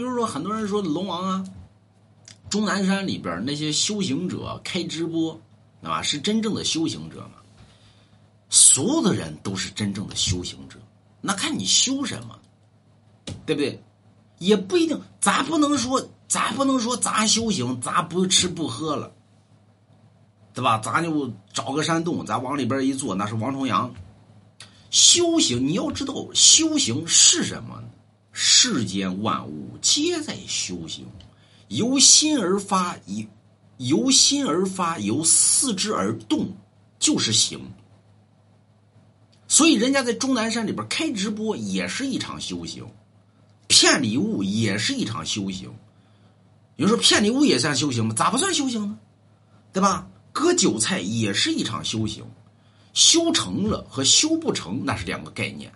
比如说很多人说龙王啊，终南山里边那些修行者开直播，对吧？是真正的修行者吗？所有的人都是真正的修行者，那看你修什么，对不对？也不一定，咱不能说，咱不能说咱修行，咱不吃不喝了，对吧？咱就找个山洞，咱往里边一坐，那是王重阳。修行，你要知道，修行是什么？世间万物皆在修行，由心而发，由由心而发，由四肢而动，就是行。所以，人家在终南山里边开直播，也是一场修行；骗礼物也是一场修行。有人说骗礼物也算修行吗？咋不算修行呢？对吧？割韭菜也是一场修行。修成了和修不成那是两个概念，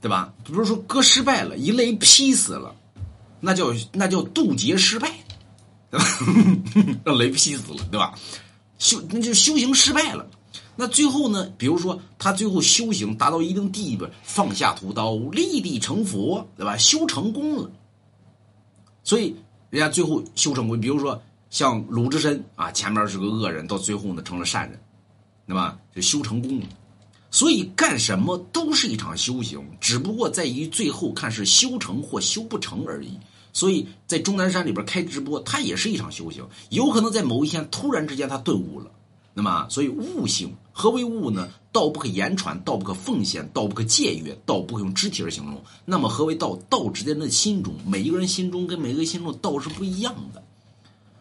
对吧？比如说割失败了，一雷劈死了，那叫那叫渡劫失败，对吧？让雷劈死了，对吧？修那就修行失败了。那最后呢？比如说他最后修行达到一定地步，放下屠刀，立地成佛，对吧？修成功了。所以人家最后修成功，比如说像鲁智深啊，前面是个恶人，到最后呢成了善人。那么就修成功了，所以干什么都是一场修行，只不过在于最后看是修成或修不成而已。所以在终南山里边开直播，它也是一场修行，有可能在某一天突然之间他顿悟了。那么，所以悟性何为悟呢？道不可言传，道不可奉献，道不可僭越，道不可用肢体而形容。那么何为道？道之间的心中，每一个人心中跟每个人心中道是不一样的。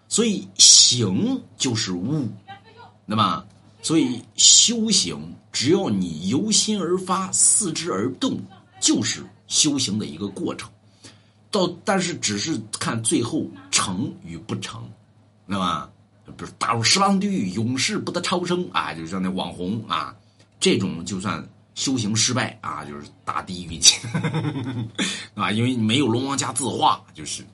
所以行就是悟，那么。所以修行，只要你由心而发，四肢而动，就是修行的一个过程。到但是只是看最后成与不成，那么，比如打入十八地狱，永世不得超生啊，就像那网红啊，这种就算修行失败啊，就是大地狱去，啊，因为没有龙王家字画，就是。